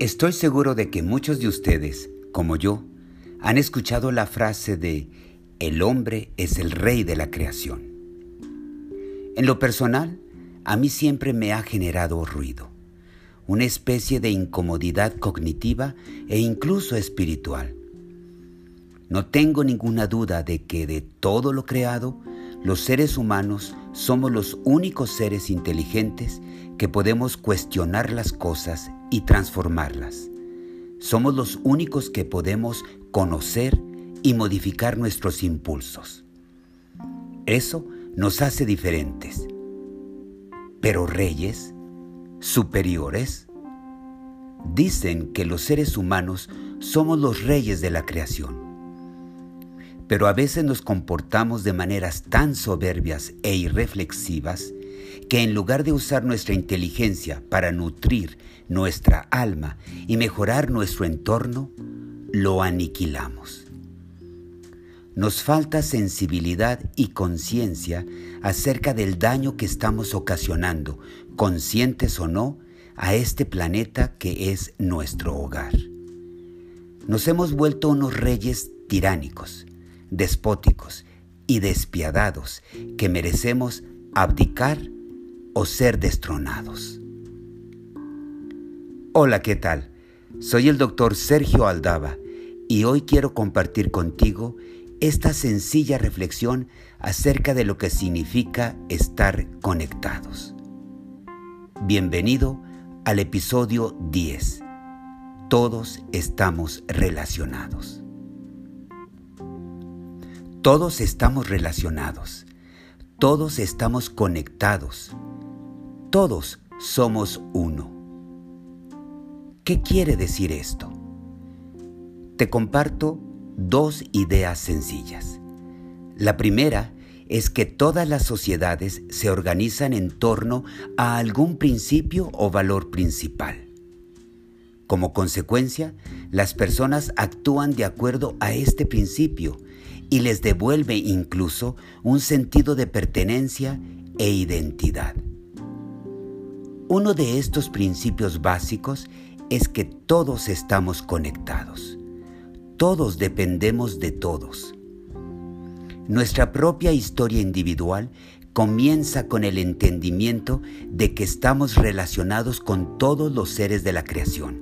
Estoy seguro de que muchos de ustedes, como yo, han escuchado la frase de el hombre es el rey de la creación. En lo personal, a mí siempre me ha generado ruido, una especie de incomodidad cognitiva e incluso espiritual. No tengo ninguna duda de que de todo lo creado, los seres humanos somos los únicos seres inteligentes que podemos cuestionar las cosas y transformarlas. Somos los únicos que podemos conocer y modificar nuestros impulsos. Eso nos hace diferentes. Pero reyes, superiores, dicen que los seres humanos somos los reyes de la creación. Pero a veces nos comportamos de maneras tan soberbias e irreflexivas que en lugar de usar nuestra inteligencia para nutrir nuestra alma y mejorar nuestro entorno, lo aniquilamos. Nos falta sensibilidad y conciencia acerca del daño que estamos ocasionando, conscientes o no, a este planeta que es nuestro hogar. Nos hemos vuelto unos reyes tiránicos, despóticos y despiadados que merecemos abdicar o ser destronados. Hola, ¿qué tal? Soy el doctor Sergio Aldaba y hoy quiero compartir contigo esta sencilla reflexión acerca de lo que significa estar conectados. Bienvenido al episodio 10. Todos estamos relacionados. Todos estamos relacionados. Todos estamos conectados. Todos somos uno. ¿Qué quiere decir esto? Te comparto dos ideas sencillas. La primera es que todas las sociedades se organizan en torno a algún principio o valor principal. Como consecuencia, las personas actúan de acuerdo a este principio y les devuelve incluso un sentido de pertenencia e identidad. Uno de estos principios básicos es que todos estamos conectados. Todos dependemos de todos. Nuestra propia historia individual comienza con el entendimiento de que estamos relacionados con todos los seres de la creación.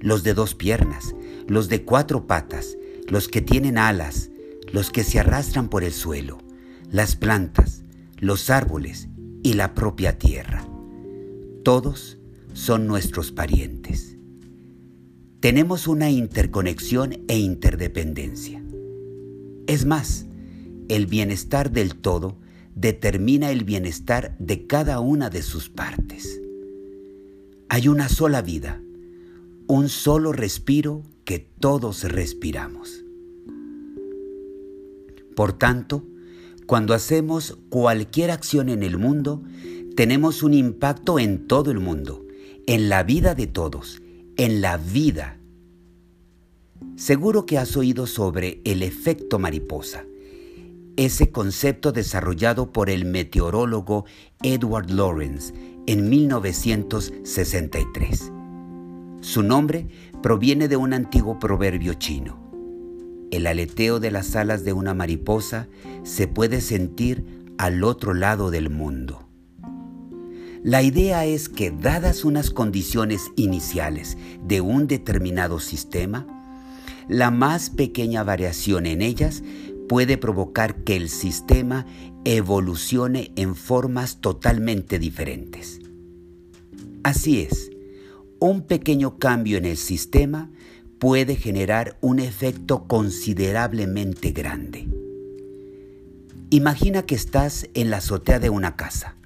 Los de dos piernas, los de cuatro patas, los que tienen alas, los que se arrastran por el suelo, las plantas, los árboles y la propia tierra. Todos son nuestros parientes. Tenemos una interconexión e interdependencia. Es más, el bienestar del todo determina el bienestar de cada una de sus partes. Hay una sola vida, un solo respiro que todos respiramos. Por tanto, cuando hacemos cualquier acción en el mundo, tenemos un impacto en todo el mundo, en la vida de todos, en la vida. Seguro que has oído sobre el efecto mariposa, ese concepto desarrollado por el meteorólogo Edward Lawrence en 1963. Su nombre proviene de un antiguo proverbio chino. El aleteo de las alas de una mariposa se puede sentir al otro lado del mundo. La idea es que dadas unas condiciones iniciales de un determinado sistema, la más pequeña variación en ellas puede provocar que el sistema evolucione en formas totalmente diferentes. Así es, un pequeño cambio en el sistema puede generar un efecto considerablemente grande. Imagina que estás en la azotea de una casa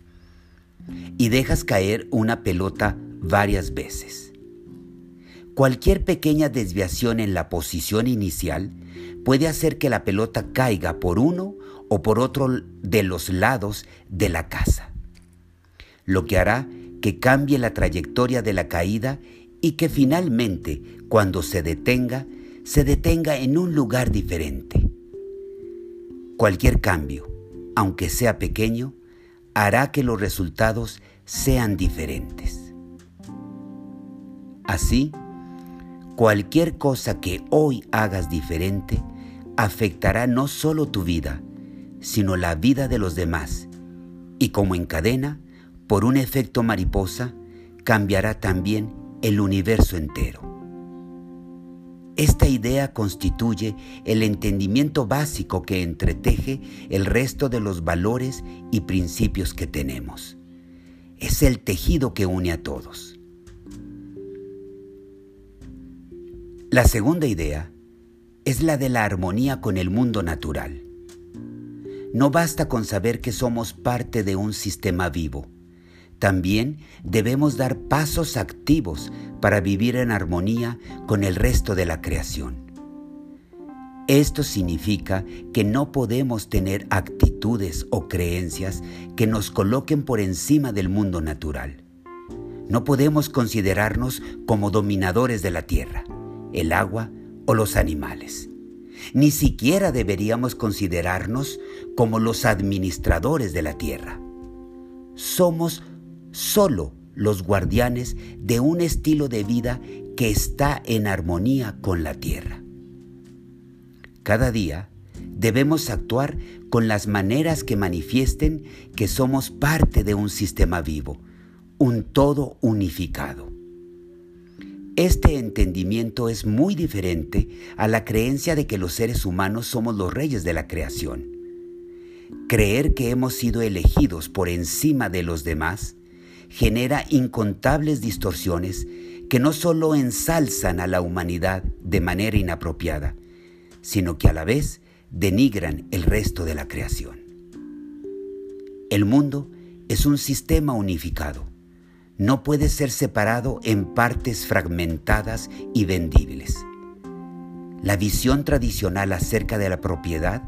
y dejas caer una pelota varias veces. Cualquier pequeña desviación en la posición inicial puede hacer que la pelota caiga por uno o por otro de los lados de la casa, lo que hará que cambie la trayectoria de la caída y que finalmente, cuando se detenga, se detenga en un lugar diferente. Cualquier cambio, aunque sea pequeño, hará que los resultados sean diferentes. Así, cualquier cosa que hoy hagas diferente afectará no solo tu vida, sino la vida de los demás, y como en cadena, por un efecto mariposa, cambiará también el universo entero. Esta idea constituye el entendimiento básico que entreteje el resto de los valores y principios que tenemos. Es el tejido que une a todos. La segunda idea es la de la armonía con el mundo natural. No basta con saber que somos parte de un sistema vivo. También debemos dar pasos activos para vivir en armonía con el resto de la creación. Esto significa que no podemos tener actitudes o creencias que nos coloquen por encima del mundo natural. No podemos considerarnos como dominadores de la tierra el agua o los animales. Ni siquiera deberíamos considerarnos como los administradores de la tierra. Somos solo los guardianes de un estilo de vida que está en armonía con la tierra. Cada día debemos actuar con las maneras que manifiesten que somos parte de un sistema vivo, un todo unificado. Este entendimiento es muy diferente a la creencia de que los seres humanos somos los reyes de la creación. Creer que hemos sido elegidos por encima de los demás genera incontables distorsiones que no solo ensalzan a la humanidad de manera inapropiada, sino que a la vez denigran el resto de la creación. El mundo es un sistema unificado no puede ser separado en partes fragmentadas y vendibles. La visión tradicional acerca de la propiedad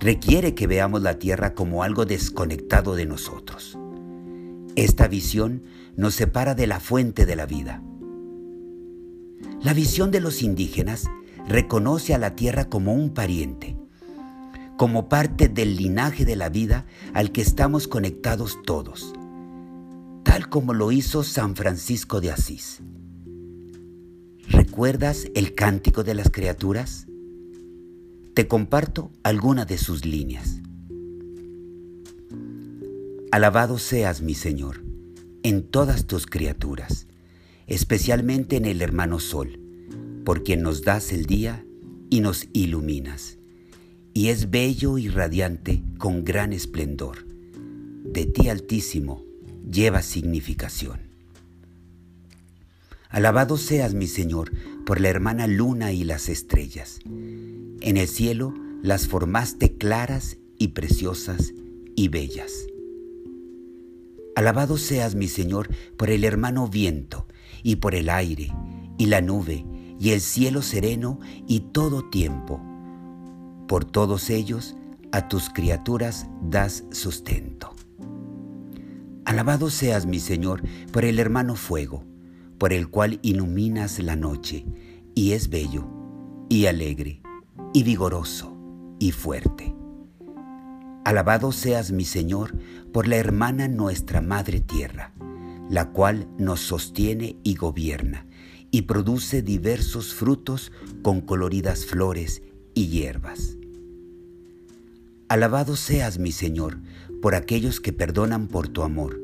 requiere que veamos la tierra como algo desconectado de nosotros. Esta visión nos separa de la fuente de la vida. La visión de los indígenas reconoce a la tierra como un pariente, como parte del linaje de la vida al que estamos conectados todos tal como lo hizo San Francisco de Asís. ¿Recuerdas el cántico de las criaturas? Te comparto alguna de sus líneas. Alabado seas, mi Señor, en todas tus criaturas, especialmente en el hermano Sol, por quien nos das el día y nos iluminas, y es bello y radiante con gran esplendor. De ti altísimo, lleva significación. Alabado seas, mi Señor, por la hermana luna y las estrellas. En el cielo las formaste claras y preciosas y bellas. Alabado seas, mi Señor, por el hermano viento y por el aire y la nube y el cielo sereno y todo tiempo. Por todos ellos a tus criaturas das sustento. Alabado seas, mi Señor, por el hermano fuego, por el cual iluminas la noche, y es bello, y alegre, y vigoroso, y fuerte. Alabado seas, mi Señor, por la hermana nuestra Madre Tierra, la cual nos sostiene y gobierna, y produce diversos frutos con coloridas flores y hierbas. Alabado seas, mi Señor, por aquellos que perdonan por tu amor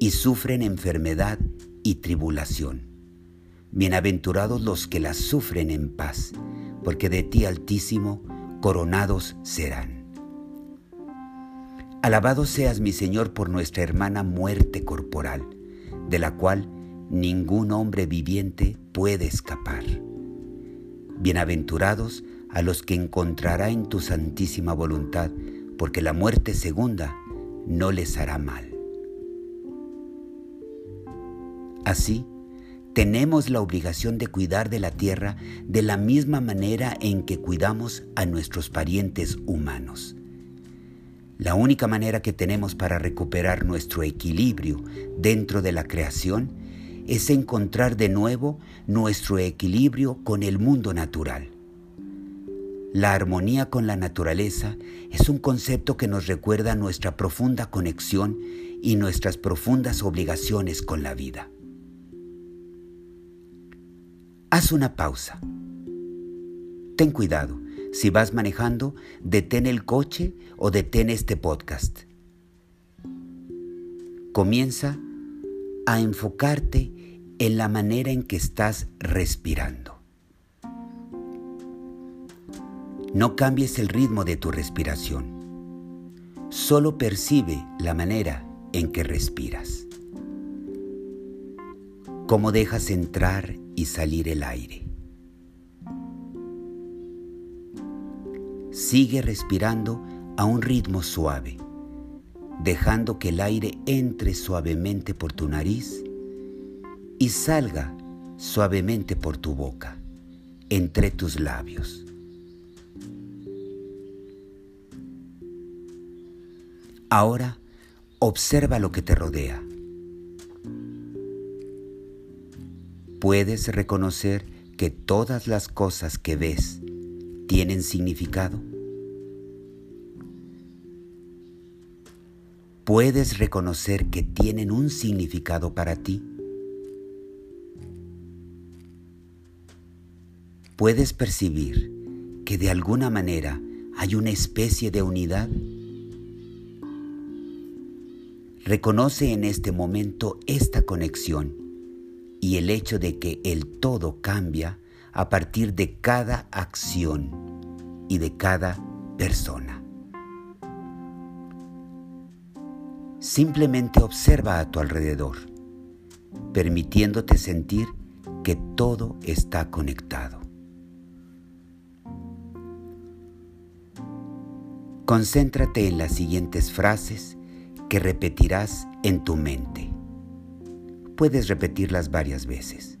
y sufren enfermedad y tribulación. Bienaventurados los que las sufren en paz, porque de ti altísimo coronados serán. Alabado seas mi Señor por nuestra hermana muerte corporal, de la cual ningún hombre viviente puede escapar. Bienaventurados a los que encontrará en tu santísima voluntad, porque la muerte segunda no les hará mal. Así, tenemos la obligación de cuidar de la tierra de la misma manera en que cuidamos a nuestros parientes humanos. La única manera que tenemos para recuperar nuestro equilibrio dentro de la creación es encontrar de nuevo nuestro equilibrio con el mundo natural. La armonía con la naturaleza es un concepto que nos recuerda nuestra profunda conexión y nuestras profundas obligaciones con la vida. haz una pausa. Ten cuidado, si vas manejando, detén el coche o detén este podcast. Comienza a enfocarte en la manera en que estás respirando. No cambies el ritmo de tu respiración. Solo percibe la manera en que respiras. Cómo dejas entrar y salir el aire. Sigue respirando a un ritmo suave, dejando que el aire entre suavemente por tu nariz y salga suavemente por tu boca, entre tus labios. Ahora observa lo que te rodea. ¿Puedes reconocer que todas las cosas que ves tienen significado? ¿Puedes reconocer que tienen un significado para ti? ¿Puedes percibir que de alguna manera hay una especie de unidad? Reconoce en este momento esta conexión y el hecho de que el todo cambia a partir de cada acción y de cada persona. Simplemente observa a tu alrededor, permitiéndote sentir que todo está conectado. Concéntrate en las siguientes frases que repetirás en tu mente. Puedes repetirlas varias veces.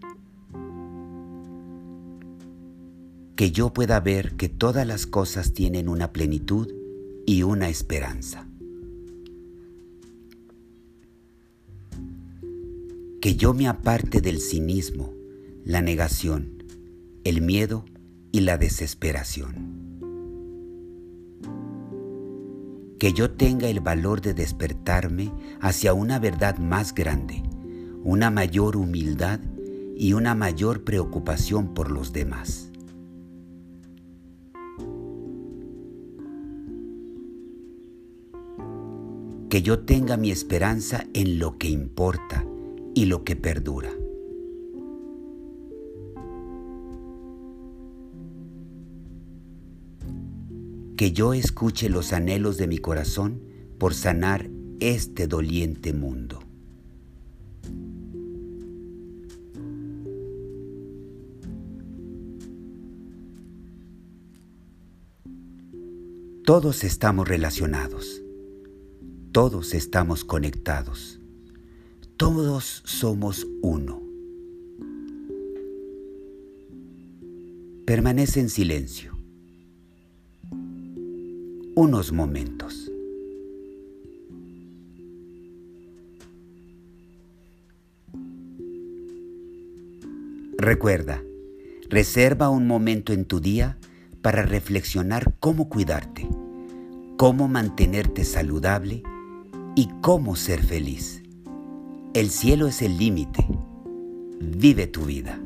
Que yo pueda ver que todas las cosas tienen una plenitud y una esperanza. Que yo me aparte del cinismo, la negación, el miedo y la desesperación. que yo tenga el valor de despertarme hacia una verdad más grande, una mayor humildad y una mayor preocupación por los demás. Que yo tenga mi esperanza en lo que importa y lo que perdura. que yo escuche los anhelos de mi corazón por sanar este doliente mundo. Todos estamos relacionados, todos estamos conectados, todos somos uno. Permanece en silencio unos momentos. Recuerda, reserva un momento en tu día para reflexionar cómo cuidarte, cómo mantenerte saludable y cómo ser feliz. El cielo es el límite. Vive tu vida.